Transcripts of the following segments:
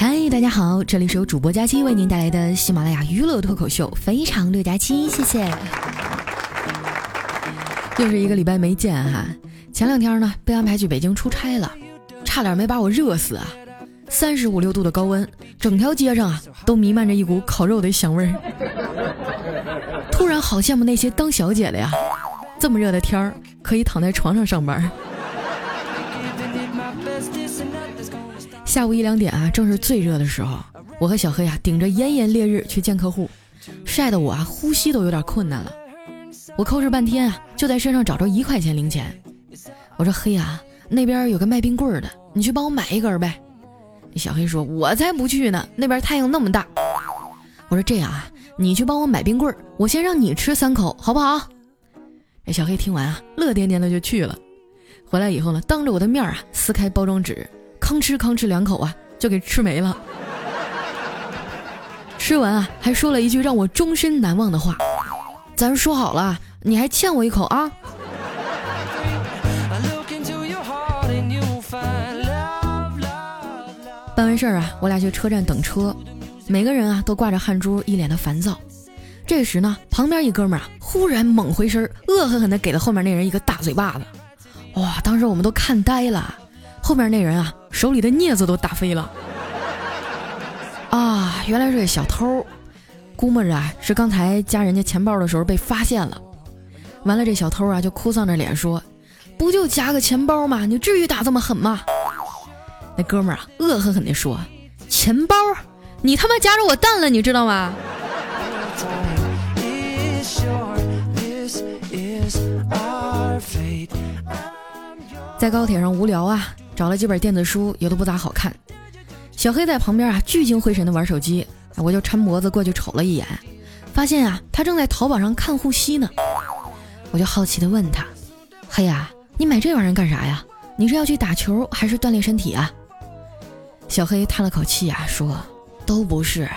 嗨，大家好，这里是由主播佳期为您带来的喜马拉雅娱乐脱口秀《非常六加七》，谢谢。又是一个礼拜没见哈，前两天呢被安排去北京出差了，差点没把我热死啊！三十五六度的高温，整条街上啊都弥漫着一股烤肉的香味儿。突然好羡慕那些当小姐的呀，这么热的天儿可以躺在床上上班。下午一两点啊，正是最热的时候，我和小黑啊顶着炎炎烈日去见客户，晒得我啊呼吸都有点困难了。我抠哧半天啊，就在身上找着一块钱零钱。我说：“黑啊，那边有个卖冰棍的，你去帮我买一根呗。”小黑说：“我才不去呢，那边太阳那么大。”我说：“这样啊，你去帮我买冰棍我先让你吃三口，好不好？”这小黑听完啊，乐颠颠的就去了。回来以后呢，当着我的面啊，撕开包装纸。吭哧吭哧两口啊，就给吃没了。吃完啊，还说了一句让我终身难忘的话：“咱说好了，你还欠我一口啊！”办完事儿啊，我俩去车站等车，每个人啊都挂着汗珠，一脸的烦躁。这时呢，旁边一哥们儿啊，忽然猛回身，恶狠狠地给了后面那人一个大嘴巴子。哇！当时我们都看呆了。后面那人啊，手里的镊子都打飞了。啊，原来是个小偷，估摸着啊是刚才夹人家钱包的时候被发现了。完了，这小偷啊就哭丧着脸说：“不就夹个钱包吗？你至于打这么狠吗？”那哥们儿啊恶狠狠地说：“钱包？你他妈夹着我蛋了，你知道吗？”在高铁上无聊啊。找了几本电子书，也都不咋好看。小黑在旁边啊，聚精会神的玩手机，我就抻脖子过去瞅了一眼，发现啊，他正在淘宝上看护膝呢。我就好奇的问他：“黑呀，你买这玩意儿干啥呀？你是要去打球还是锻炼身体啊？”小黑叹了口气啊，说：“都不是，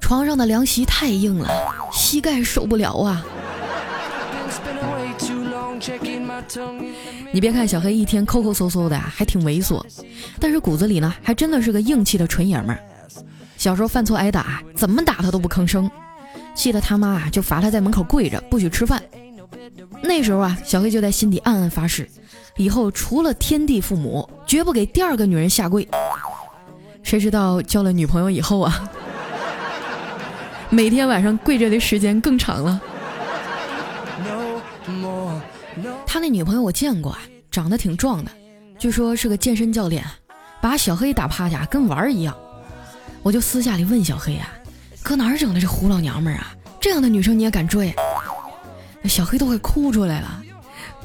床上的凉席太硬了，膝盖受不了啊。”你别看小黑一天抠抠搜搜的，还挺猥琐，但是骨子里呢，还真的是个硬气的纯爷们儿。小时候犯错挨打，怎么打他都不吭声，气得他妈啊就罚他在门口跪着，不许吃饭。那时候啊，小黑就在心底暗暗发誓，以后除了天地父母，绝不给第二个女人下跪。谁知道交了女朋友以后啊，每天晚上跪着的时间更长了。他那女朋友我见过，长得挺壮的，据说是个健身教练，把小黑打趴下跟玩儿一样。我就私下里问小黑啊，搁哪儿整的这胡老娘们儿啊？这样的女生你也敢追？小黑都快哭出来了。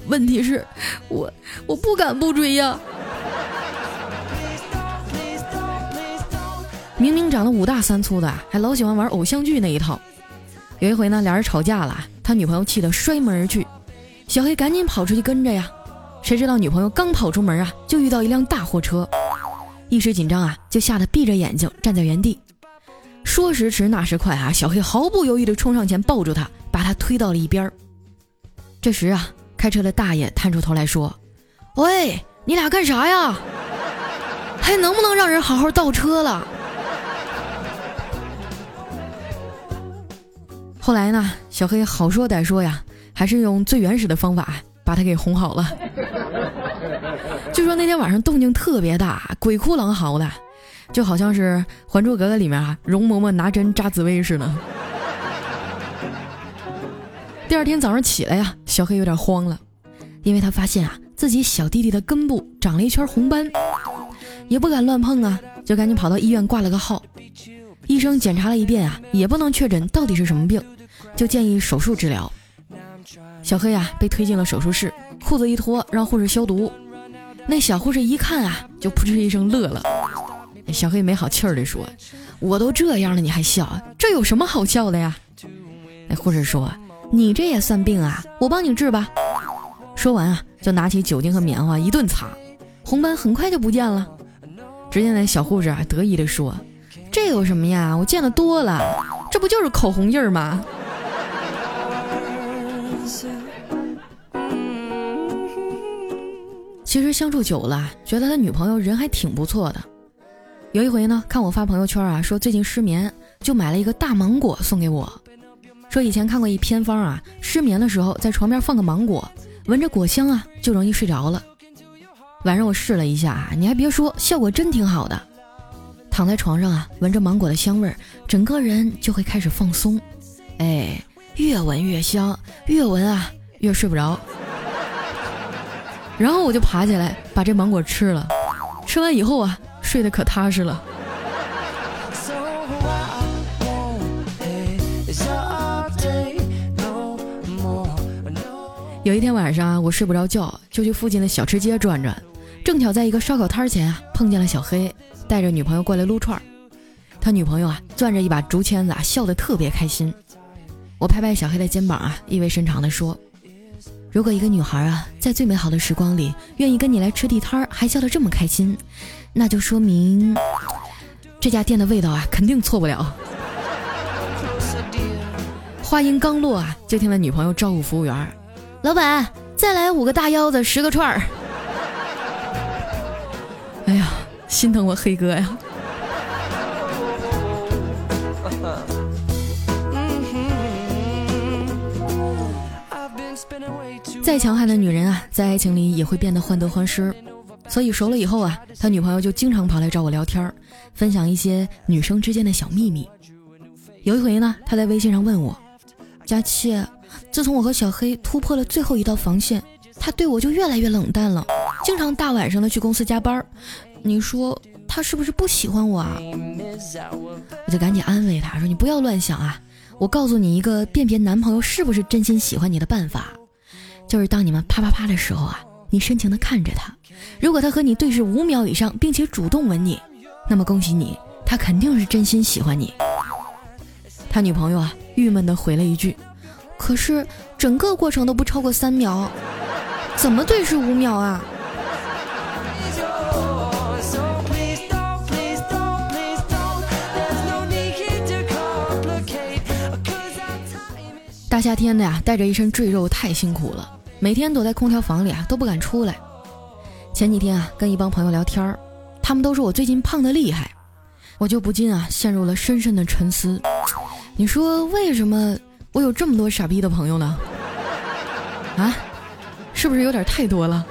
问题是，我我不敢不追呀。明明长得五大三粗的，还老喜欢玩偶像剧那一套。有一回呢，俩人吵架了，他女朋友气得摔门而去。小黑赶紧跑出去跟着呀，谁知道女朋友刚跑出门啊，就遇到一辆大货车，一时紧张啊，就吓得闭着眼睛站在原地。说时迟，那时快啊，小黑毫不犹豫地冲上前抱住他，把他推到了一边。这时啊，开车的大爷探出头来说：“喂，你俩干啥呀？还能不能让人好好倒车了？”后来呢，小黑好说歹说呀。还是用最原始的方法把他给哄好了。据说那天晚上动静特别大，鬼哭狼嚎的，就好像是《还珠格格》里面啊容嬷嬷拿针扎紫薇似的。第二天早上起来呀，小黑有点慌了，因为他发现啊自己小弟弟的根部长了一圈红斑，也不敢乱碰啊，就赶紧跑到医院挂了个号。医生检查了一遍啊，也不能确诊到底是什么病，就建议手术治疗。小黑呀，被推进了手术室，裤子一脱，让护士消毒。那小护士一看啊，就扑哧一声乐了。小黑没好气儿地说：“我都这样了，你还笑？这有什么好笑的呀？”那护士说：“你这也算病啊？我帮你治吧。”说完啊，就拿起酒精和棉花一顿擦，红斑很快就不见了。只见那小护士啊，得意地说：“这有什么呀？我见得多了，这不就是口红印儿吗？”其实相处久了，觉得他女朋友人还挺不错的。有一回呢，看我发朋友圈啊，说最近失眠，就买了一个大芒果送给我，说以前看过一偏方啊，失眠的时候在床边放个芒果，闻着果香啊，就容易睡着了。晚上我试了一下啊，你还别说，效果真挺好的。躺在床上啊，闻着芒果的香味，整个人就会开始放松。哎，越闻越香，越闻啊越睡不着。然后我就爬起来把这芒果吃了，吃完以后啊，睡得可踏实了。有一天晚上啊，我睡不着觉，就去附近的小吃街转转。正巧在一个烧烤摊前啊，碰见了小黑，带着女朋友过来撸串儿。他女朋友啊，攥着一把竹签子啊，笑得特别开心。我拍拍小黑的肩膀啊，意味深长地说：“如果一个女孩啊，在最美好的时光里，愿意跟你来吃地摊儿，还笑得这么开心，那就说明这家店的味道啊，肯定错不了。”话音刚落啊，就听到女朋友招呼服务员：“老板，再来五个大腰子，十个串儿。”哎呀，心疼我黑哥呀！再强悍的女人啊，在爱情里也会变得患得患失。所以熟了以后啊，他女朋友就经常跑来找我聊天，分享一些女生之间的小秘密。有一回呢，他在微信上问我：“佳期，自从我和小黑突破了最后一道防线，他对我就越来越冷淡了。”经常大晚上的去公司加班，你说他是不是不喜欢我啊？我就赶紧安慰他说：“你不要乱想啊，我告诉你一个辨别男朋友是不是真心喜欢你的办法，就是当你们啪啪啪的时候啊，你深情的看着他，如果他和你对视五秒以上，并且主动吻你，那么恭喜你，他肯定是真心喜欢你。”他女朋友啊，郁闷的回了一句：“可是整个过程都不超过三秒，怎么对视五秒啊？”大夏天的呀，带着一身赘肉太辛苦了，每天躲在空调房里啊都不敢出来。前几天啊，跟一帮朋友聊天儿，他们都说我最近胖的厉害，我就不禁啊陷入了深深的沉思。你说为什么我有这么多傻逼的朋友呢？啊，是不是有点太多了？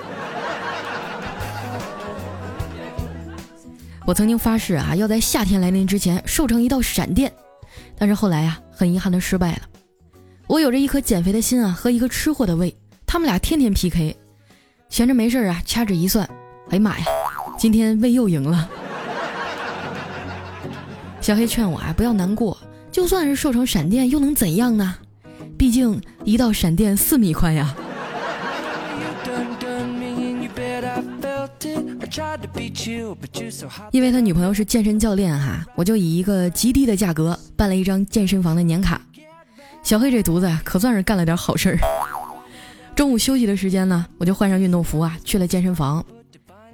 我曾经发誓啊，要在夏天来临之前瘦成一道闪电，但是后来呀，很遗憾的失败了。我有着一颗减肥的心啊，和一个吃货的胃，他们俩天天 PK，闲着没事啊，掐指一算，哎呀妈呀，今天胃又赢了。小黑劝我啊，不要难过，就算是瘦成闪电又能怎样呢？毕竟一道闪电四米宽呀。因为他女朋友是健身教练哈，我就以一个极低的价格办了一张健身房的年卡。小黑这犊子可算是干了点好事儿。中午休息的时间呢，我就换上运动服啊，去了健身房。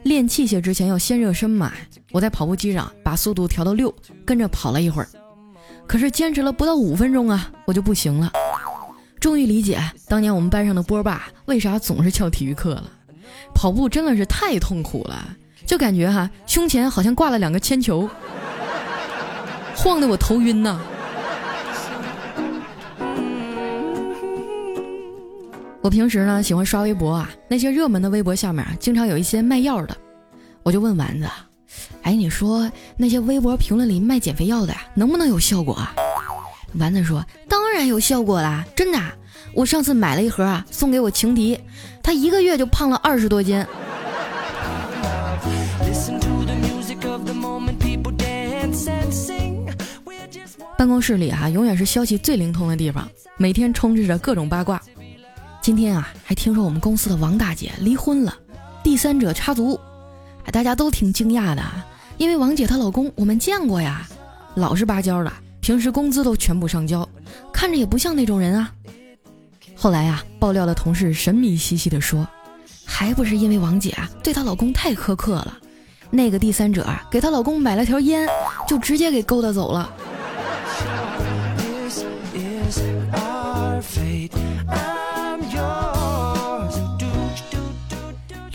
练器械之前要先热身嘛，我在跑步机上把速度调到六，跟着跑了一会儿。可是坚持了不到五分钟啊，我就不行了。终于理解当年我们班上的波霸为啥总是翘体育课了。跑步真的是太痛苦了，就感觉哈胸前好像挂了两个铅球，晃得我头晕呐。我平时呢喜欢刷微博啊，那些热门的微博下面啊，经常有一些卖药的，我就问丸子，哎，你说那些微博评论里卖减肥药的呀，能不能有效果啊？丸子说，当然有效果啦，真的，我上次买了一盒啊，送给我情敌，他一个月就胖了二十多斤。办公室里啊，永远是消息最灵通的地方，每天充斥着各种八卦。今天啊，还听说我们公司的王大姐离婚了，第三者插足，大家都挺惊讶的，因为王姐她老公我们见过呀，老实巴交的，平时工资都全部上交，看着也不像那种人啊。后来呀，爆料的同事神秘兮兮的说，还不是因为王姐啊对她老公太苛刻了，那个第三者啊给她老公买了条烟，就直接给勾搭走了。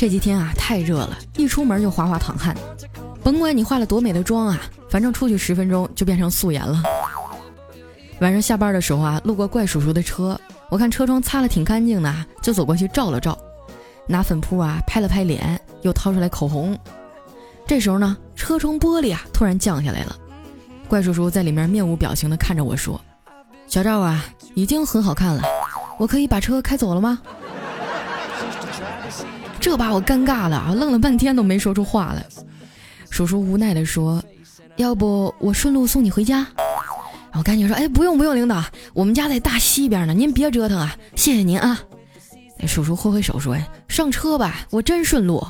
这几天啊太热了，一出门就哗哗淌汗。甭管你化了多美的妆啊，反正出去十分钟就变成素颜了。晚上下班的时候啊，路过怪叔叔的车，我看车窗擦了挺干净的，就走过去照了照，拿粉扑啊拍了拍脸，又掏出来口红。这时候呢，车窗玻璃啊突然降下来了，怪叔叔在里面面无表情的看着我说：“小赵啊，已经很好看了，我可以把车开走了吗？”这把我尴尬了啊，愣了半天都没说出话来。叔叔无奈的说：“要不我顺路送你回家？”我赶紧说：“哎，不用不用，领导，我们家在大西边呢，您别折腾啊，谢谢您啊。”那叔叔挥挥手说：“，上车吧，我真顺路，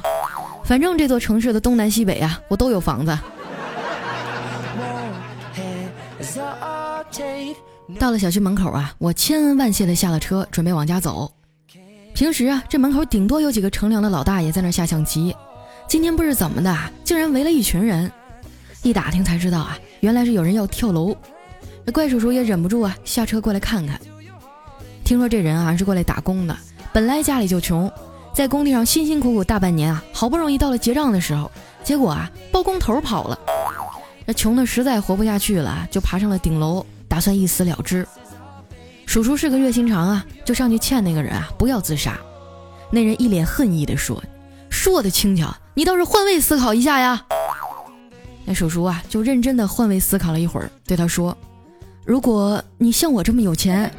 反正这座城市的东南西北啊，我都有房子。”到了小区门口啊，我千恩万谢的下了车，准备往家走。平时啊，这门口顶多有几个乘凉的老大爷在那下象棋。今天不知怎么的，竟然围了一群人。一打听才知道啊，原来是有人要跳楼。那怪叔叔也忍不住啊，下车过来看看。听说这人啊是过来打工的，本来家里就穷，在工地上辛辛苦苦大半年啊，好不容易到了结账的时候，结果啊包工头跑了。这穷的实在活不下去了，就爬上了顶楼，打算一死了之。叔叔是个热心肠啊，就上去劝那个人啊不要自杀。那人一脸恨意地说：“说的轻巧。”你倒是换位思考一下呀！那叔叔啊，就认真的换位思考了一会儿，对他说：“如果你像我这么有钱，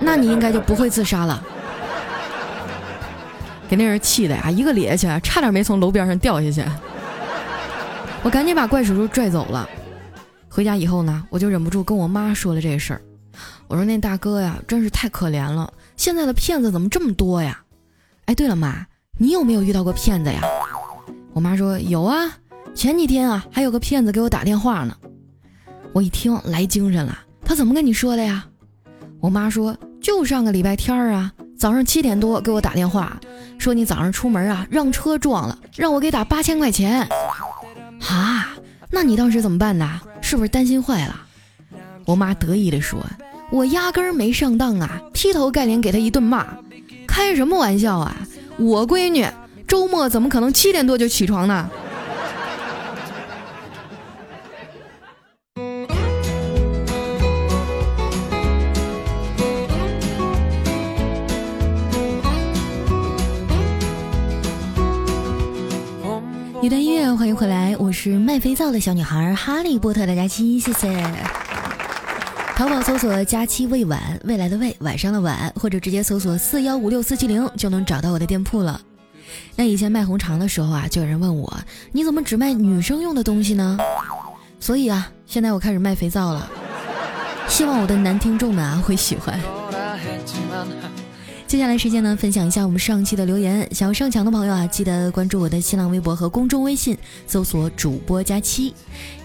那你应该就不会自杀了。”给那人气的呀，一个趔趄，差点没从楼边上掉下去。我赶紧把怪叔叔拽走了。回家以后呢，我就忍不住跟我妈说了这事儿。我说：“那大哥呀，真是太可怜了，现在的骗子怎么这么多呀？”哎，对了，妈，你有没有遇到过骗子呀？我妈说有啊，前几天啊还有个骗子给我打电话呢。我一听来精神了，他怎么跟你说的呀？我妈说就上个礼拜天啊，早上七点多给我打电话，说你早上出门啊让车撞了，让我给打八千块钱。啊，那你当时怎么办的？是不是担心坏了？我妈得意地说，我压根儿没上当啊，劈头盖脸给他一顿骂，开什么玩笑啊，我闺女。周末怎么可能七点多就起床呢？一段音乐，欢迎回来，我是卖肥皂的小女孩哈利波特的佳期，谢谢。淘宝搜索“佳期未晚”，未来的未，晚上的晚，或者直接搜索四幺五六四七零就能找到我的店铺了。那以前卖红肠的时候啊，就有人问我，你怎么只卖女生用的东西呢？所以啊，现在我开始卖肥皂了，希望我的男听众们啊会喜欢。接下来时间呢，分享一下我们上期的留言。想要上墙的朋友啊，记得关注我的新浪微博和公众微信，搜索主播佳期。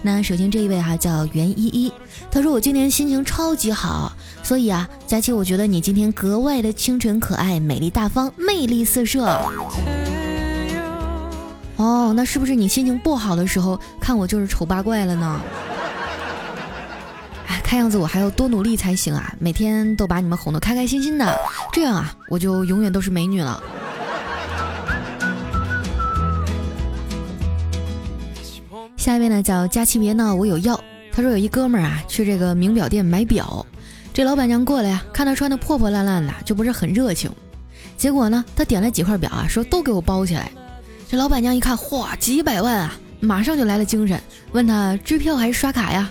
那首先这一位哈叫袁依依，他说我今天心情超级好，所以啊，佳期我觉得你今天格外的清纯可爱、美丽大方、魅力四射。哦，那是不是你心情不好的时候看我就是丑八怪了呢？看样子我还要多努力才行啊！每天都把你们哄得开开心心的，这样啊，我就永远都是美女了。下一位呢叫佳期别闹，我有药。他说有一哥们儿啊去这个名表店买表，这老板娘过来呀，看他穿的破破烂烂的，就不是很热情。结果呢，他点了几块表啊，说都给我包起来。这老板娘一看，嚯，几百万啊，马上就来了精神，问他支票还是刷卡呀？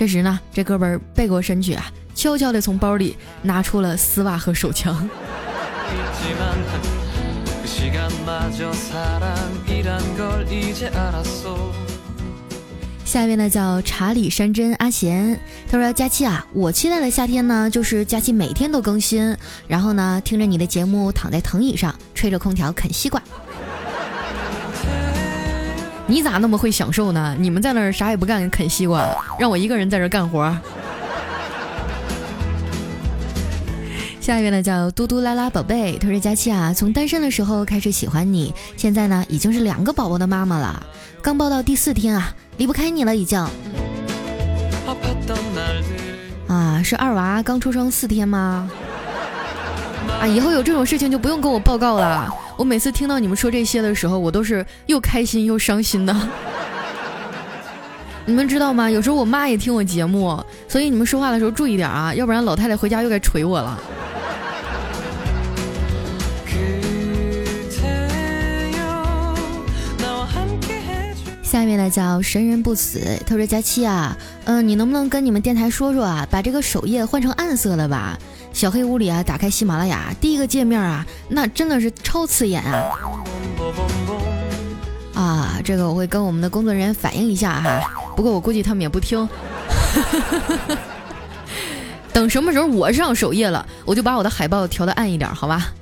这时呢，这哥们儿背过身去啊，悄悄地从包里拿出了丝袜和手枪。下一位呢叫查理山珍阿贤，他说：“佳期啊，我期待的夏天呢，就是佳期每天都更新，然后呢，听着你的节目，躺在藤椅上，吹着空调啃西瓜。”你咋那么会享受呢？你们在那儿啥也不干，啃西瓜，让我一个人在这干活。下一位呢叫嘟嘟啦啦宝贝，他说佳期啊，从单身的时候开始喜欢你，现在呢已经是两个宝宝的妈妈了，刚抱到第四天啊，离不开你了已经。啊，是二娃刚出生四天吗？啊，以后有这种事情就不用跟我报告了。我每次听到你们说这些的时候，我都是又开心又伤心的。你们知道吗？有时候我妈也听我节目，所以你们说话的时候注意点啊，要不然老太太回家又该捶我了。下面呢叫神人不死，他说佳期啊，嗯，你能不能跟你们电台说说啊，把这个首页换成暗色的吧？小黑屋里啊，打开喜马拉雅，第一个界面啊，那真的是超刺眼啊！啊，这个我会跟我们的工作人员反映一下哈，不过我估计他们也不听。等什么时候我上首页了，我就把我的海报调的暗一点，好吧？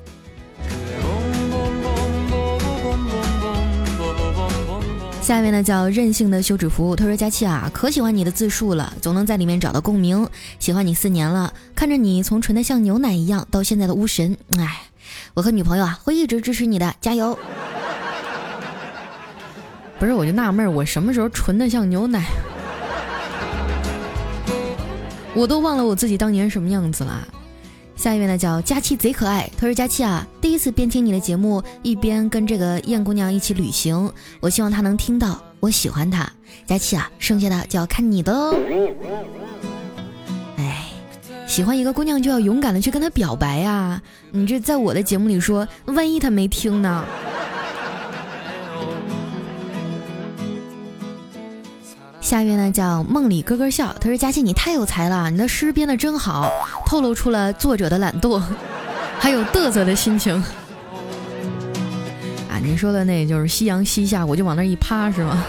下面呢叫任性的休止符，他说佳期啊，可喜欢你的自述了，总能在里面找到共鸣。喜欢你四年了，看着你从纯的像牛奶一样到现在的巫神，哎，我和女朋友啊会一直支持你的，加油！不是，我就纳闷，我什么时候纯的像牛奶？我都忘了我自己当年什么样子了。下一位呢叫佳期贼可爱，他说佳期啊，第一次边听你的节目一边跟这个燕姑娘一起旅行，我希望她能听到，我喜欢她。佳期啊，剩下的就要看你的哦。哎，喜欢一个姑娘就要勇敢的去跟她表白呀，你这在我的节目里说，万一她没听呢？下一位呢叫梦里咯咯笑，他说佳琪你太有才了，你的诗编的真好，透露出了作者的懒惰，还有嘚瑟的心情。啊，您说的那就是夕阳西下，我就往那一趴是吗？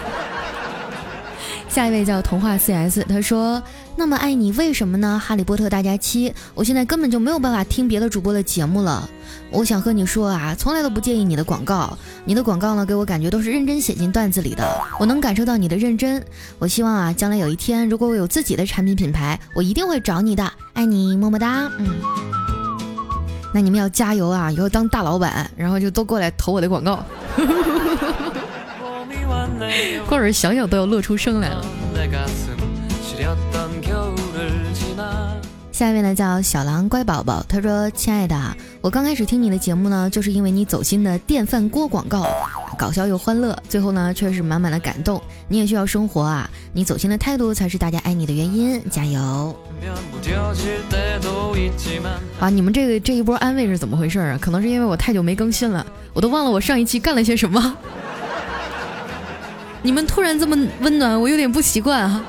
下一位叫童话 CS，他说：“那么爱你为什么呢？哈利波特大家期，我现在根本就没有办法听别的主播的节目了。我想和你说啊，从来都不介意你的广告，你的广告呢给我感觉都是认真写进段子里的，我能感受到你的认真。我希望啊，将来有一天如果我有自己的产品品牌，我一定会找你的，爱你么么哒。嗯，那你们要加油啊，以后当大老板，然后就都过来投我的广告。”光是想想都要乐出声来了。下一位呢叫小狼乖宝宝，他说：“亲爱的，我刚开始听你的节目呢，就是因为你走心的电饭锅广告，搞笑又欢乐，最后呢却是满满的感动。你也需要生活啊，你走心的态度才是大家爱你的原因，加油！” 啊，你们这个这一波安慰是怎么回事啊？可能是因为我太久没更新了，我都忘了我上一期干了些什么。你们突然这么温暖，我有点不习惯啊。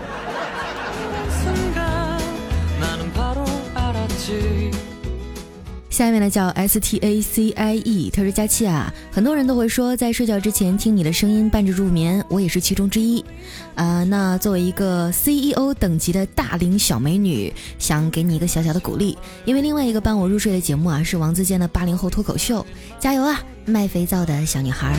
下面呢叫 S T A C I E，他说佳期啊，很多人都会说在睡觉之前听你的声音伴着入眠，我也是其中之一。啊，那作为一个 C E O 等级的大龄小美女，想给你一个小小的鼓励，因为另外一个伴我入睡的节目啊是王自健的八零后脱口秀，加油啊，卖肥皂的小女孩。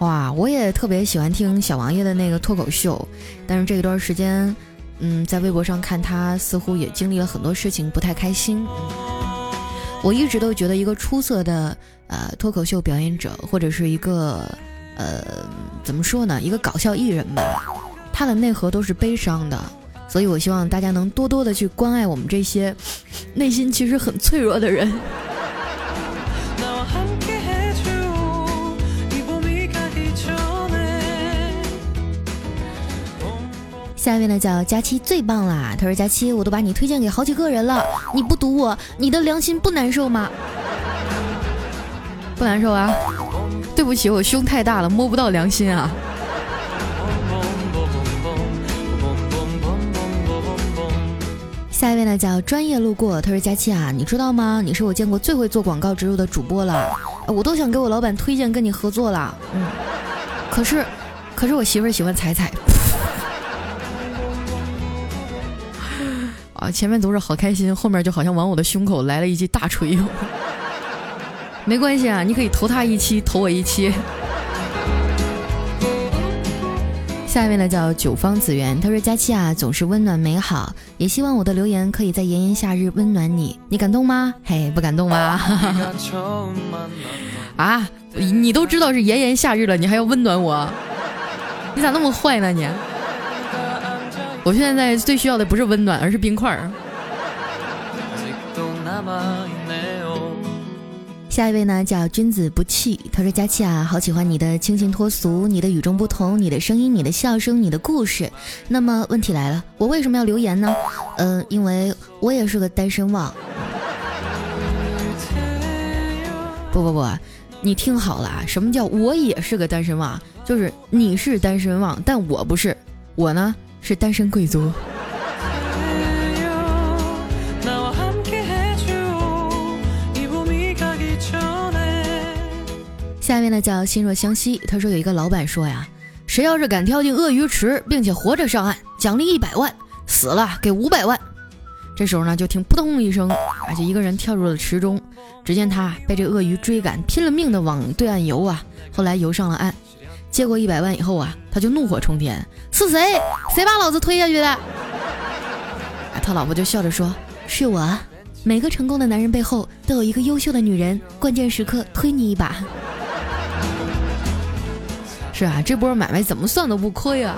哇，我也特别喜欢听小王爷的那个脱口秀，但是这一段时间，嗯，在微博上看他似乎也经历了很多事情，不太开心。我一直都觉得一个出色的呃脱口秀表演者，或者是一个呃怎么说呢，一个搞笑艺人吧，他的内核都是悲伤的，所以我希望大家能多多的去关爱我们这些内心其实很脆弱的人。下一位呢叫佳期最棒啦！他说佳期，我都把你推荐给好几个人了，你不读我，你的良心不难受吗？不难受啊？对不起，我胸太大了，摸不到良心啊。下一位呢叫专业路过，他说佳期啊，你知道吗？你是我见过最会做广告植入的主播了，我都想给我老板推荐跟你合作了。嗯，可是，可是我媳妇儿喜欢彩彩。啊，前面都是好开心，后面就好像往我的胸口来了一记大锤。没关系啊，你可以投他一期，投我一期。下一位呢叫九方紫园，他说佳期啊总是温暖美好，也希望我的留言可以在炎炎夏日温暖你，你感动吗？嘿，不感动吗？啊，你都知道是炎炎夏日了，你还要温暖我？你咋那么坏呢你？我现在最需要的不是温暖，而是冰块儿。下一位呢叫君子不弃，他说佳期啊，好喜欢你的清新脱俗，你的与众不同，你的声音，你的笑声，你的故事。那么问题来了，我为什么要留言呢？嗯，因为我也是个单身汪。不不不，你听好了啊，什么叫我也是个单身汪？就是你是单身汪，但我不是，我呢是单身贵族。下面呢叫心若相惜，他说有一个老板说呀，谁要是敢跳进鳄鱼池，并且活着上岸，奖励一百万，死了给五百万。这时候呢，就听扑通一声，而且一个人跳入了池中。只见他被这鳄鱼追赶，拼了命的往对岸游啊。后来游上了岸，接过一百万以后啊，他就怒火冲天：是谁？谁把老子推下去的？他老婆就笑着说：是我。每个成功的男人背后都有一个优秀的女人，关键时刻推你一把。是啊，这波买卖怎么算都不亏啊！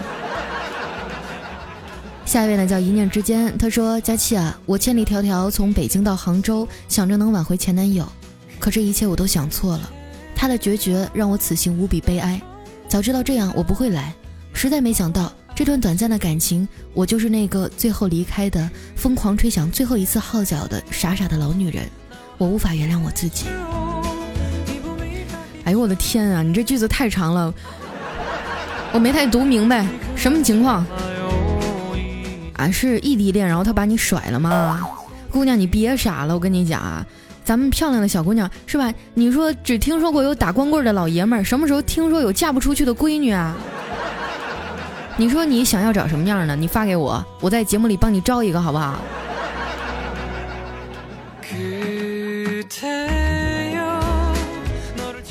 下一位呢叫一念之间，他说：“佳期啊，我千里迢迢从北京到杭州，想着能挽回前男友，可这一切我都想错了。他的决绝让我此行无比悲哀。早知道这样，我不会来。实在没想到，这段短暂的感情，我就是那个最后离开的、疯狂吹响最后一次号角的傻傻的老女人。我无法原谅我自己。哎呦我的天啊，你这句子太长了。”我没太读明白什么情况，啊，是异地恋，然后他把你甩了吗？姑娘，你别傻了，我跟你讲啊，咱们漂亮的小姑娘是吧？你说只听说过有打光棍的老爷们儿，什么时候听说有嫁不出去的闺女啊？你说你想要找什么样的？你发给我，我在节目里帮你招一个，好不好？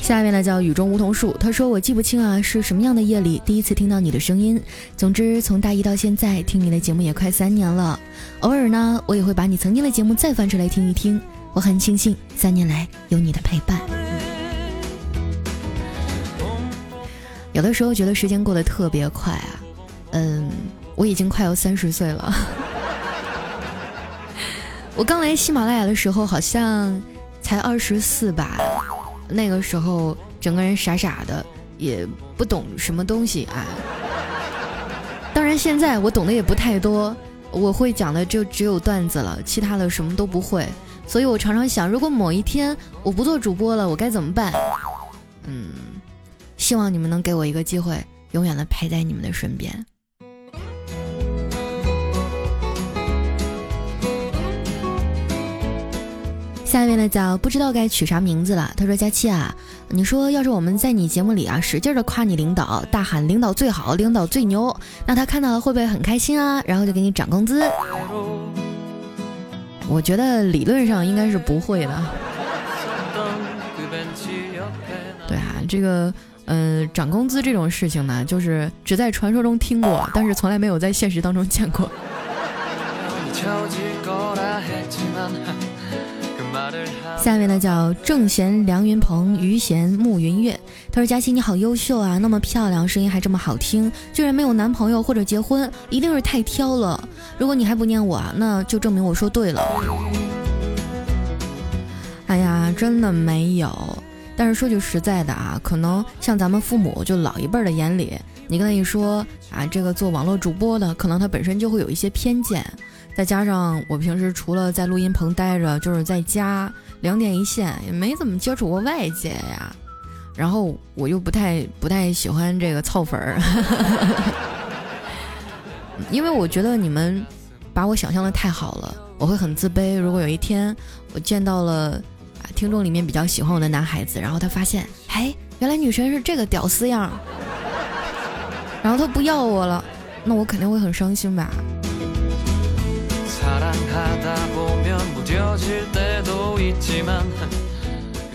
下面呢叫雨中梧桐树，他说我记不清啊是什么样的夜里第一次听到你的声音。总之从大一到现在听你的节目也快三年了，偶尔呢我也会把你曾经的节目再翻出来听一听。我很庆幸三年来有你的陪伴。有的时候觉得时间过得特别快啊，嗯，我已经快要三十岁了。我刚来喜马拉雅的时候好像才二十四吧。那个时候，整个人傻傻的，也不懂什么东西啊。当然，现在我懂得也不太多，我会讲的就只有段子了，其他的什么都不会。所以我常常想，如果某一天我不做主播了，我该怎么办？嗯，希望你们能给我一个机会，永远的陪在你们的身边。下一位呢叫不知道该取啥名字了。他说：“佳期啊，你说要是我们在你节目里啊使劲的夸你领导，大喊领导最好，领导最牛，那他看到了会不会很开心啊？然后就给你涨工资？我觉得理论上应该是不会的。对啊，这个嗯涨工资这种事情呢，就是只在传说中听过，但是从来没有在现实当中见过。”下面呢叫正贤梁云鹏于贤慕云月，他说：“佳琪你好优秀啊，那么漂亮，声音还这么好听，居然没有男朋友或者结婚，一定是太挑了。如果你还不念我啊，那就证明我说对了。”哎呀，真的没有。但是说句实在的啊，可能像咱们父母就老一辈的眼里，你跟他一说啊，这个做网络主播的，可能他本身就会有一些偏见。再加上我平时除了在录音棚待着，就是在家两点一线，也没怎么接触过外界呀。然后我又不太不太喜欢这个凑粉儿，因为我觉得你们把我想象的太好了，我会很自卑。如果有一天我见到了听众里面比较喜欢我的男孩子，然后他发现，哎，原来女神是这个屌丝样，然后他不要我了，那我肯定会很伤心吧。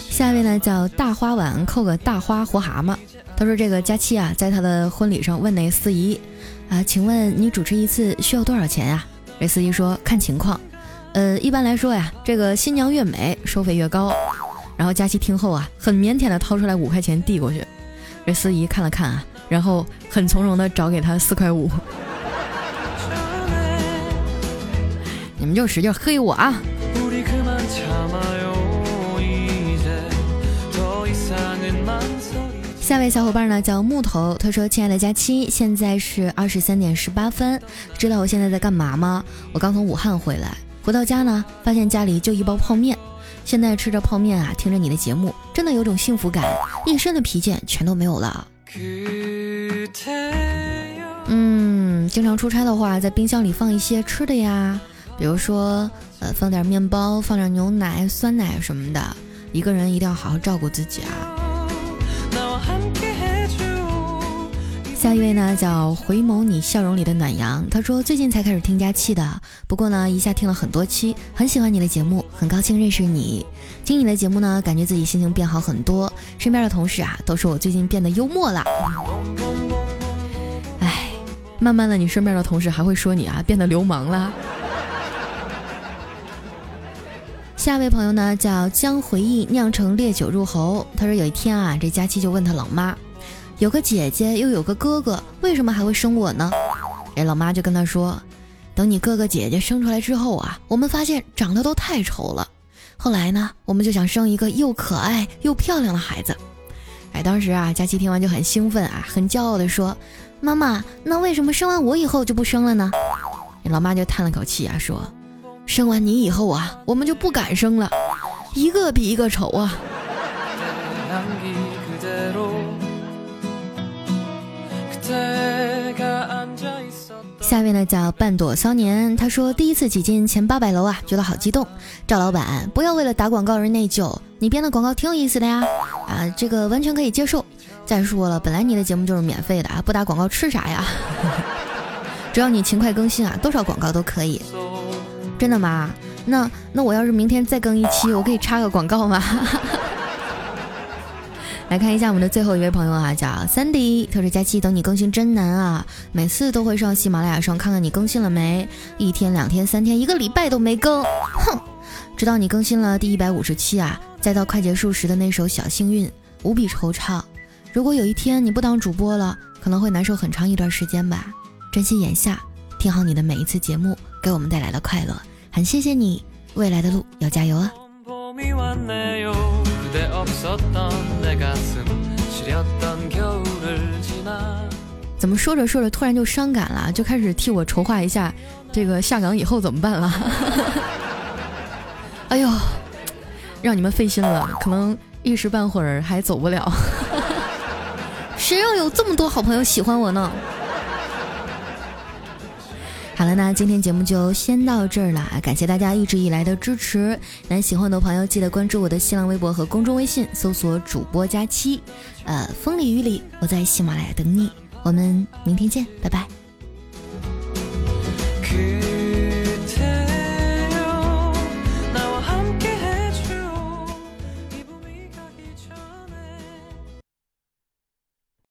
下一位呢叫大花碗扣个大花活蛤蟆，他说这个佳期啊，在他的婚礼上问那司仪啊，请问你主持一次需要多少钱呀？这司仪说看情况，呃，一般来说呀，这个新娘越美收费越高。然后佳期听后啊，很腼腆的掏出来五块钱递过去，这司仪看了看啊，然后很从容的找给他四块五。们就使劲黑我啊！下位小伙伴呢叫木头，他说：“亲爱的佳期，现在是二十三点十八分，知道我现在在干嘛吗？我刚从武汉回来，回到家呢，发现家里就一包泡面，现在吃着泡面啊，听着你的节目，真的有种幸福感，一身的疲倦全都没有了。嗯，经常出差的话，在冰箱里放一些吃的呀，比如说呃，放点面包，放点牛奶、酸奶什么的。一个人一定要好好照顾自己啊。”下一位呢，叫回眸你笑容里的暖阳。他说最近才开始听佳期的，不过呢，一下听了很多期，很喜欢你的节目，很高兴认识你。听你的节目呢，感觉自己心情变好很多。身边的同事啊，都说我最近变得幽默了。哎，慢慢的，你身边的同事还会说你啊，变得流氓了。下一位朋友呢，叫将回忆酿成烈酒入喉。他说有一天啊，这佳期就问他老妈。有个姐姐又有个哥哥，为什么还会生我呢？哎，老妈就跟他说：“等你哥哥姐姐生出来之后啊，我们发现长得都太丑了。后来呢，我们就想生一个又可爱又漂亮的孩子。”哎，当时啊，佳琪听完就很兴奋啊，很骄傲的说：“妈妈，那为什么生完我以后就不生了呢？”老妈就叹了口气啊，说：“生完你以后啊，我们就不敢生了，一个比一个丑啊。”下一位呢叫半朵骚年，他说第一次挤进前八百楼啊，觉得好激动。赵老板，不要为了打广告而内疚，你编的广告挺有意思的呀，啊，这个完全可以接受。再说了，本来你的节目就是免费的啊，不打广告吃啥呀？只要你勤快更新啊，多少广告都可以。真的吗？那那我要是明天再更一期，我可以插个广告吗？来看一下我们的最后一位朋友啊，叫 Sandy，他说：“佳期等你更新真难啊，每次都会上喜马拉雅上看看你更新了没，一天、两天、三天、一个礼拜都没更，哼！直到你更新了第一百五十期啊，再到快结束时的那首《小幸运》，无比惆怅。如果有一天你不当主播了，可能会难受很长一段时间吧。珍惜眼下，听好你的每一次节目给我们带来的快乐，很谢谢你，未来的路要加油啊！”怎么说着说着突然就伤感了，就开始替我筹划一下这个下岗以后怎么办了。哎呦，让你们费心了，可能一时半会儿还走不了。谁要有这么多好朋友喜欢我呢？好了，那今天节目就先到这儿了，感谢大家一直以来的支持。那喜欢的朋友记得关注我的新浪微博和公众微信，搜索“主播佳期”。呃，风里雨里，我在喜马拉雅等你。我们明天见，拜拜。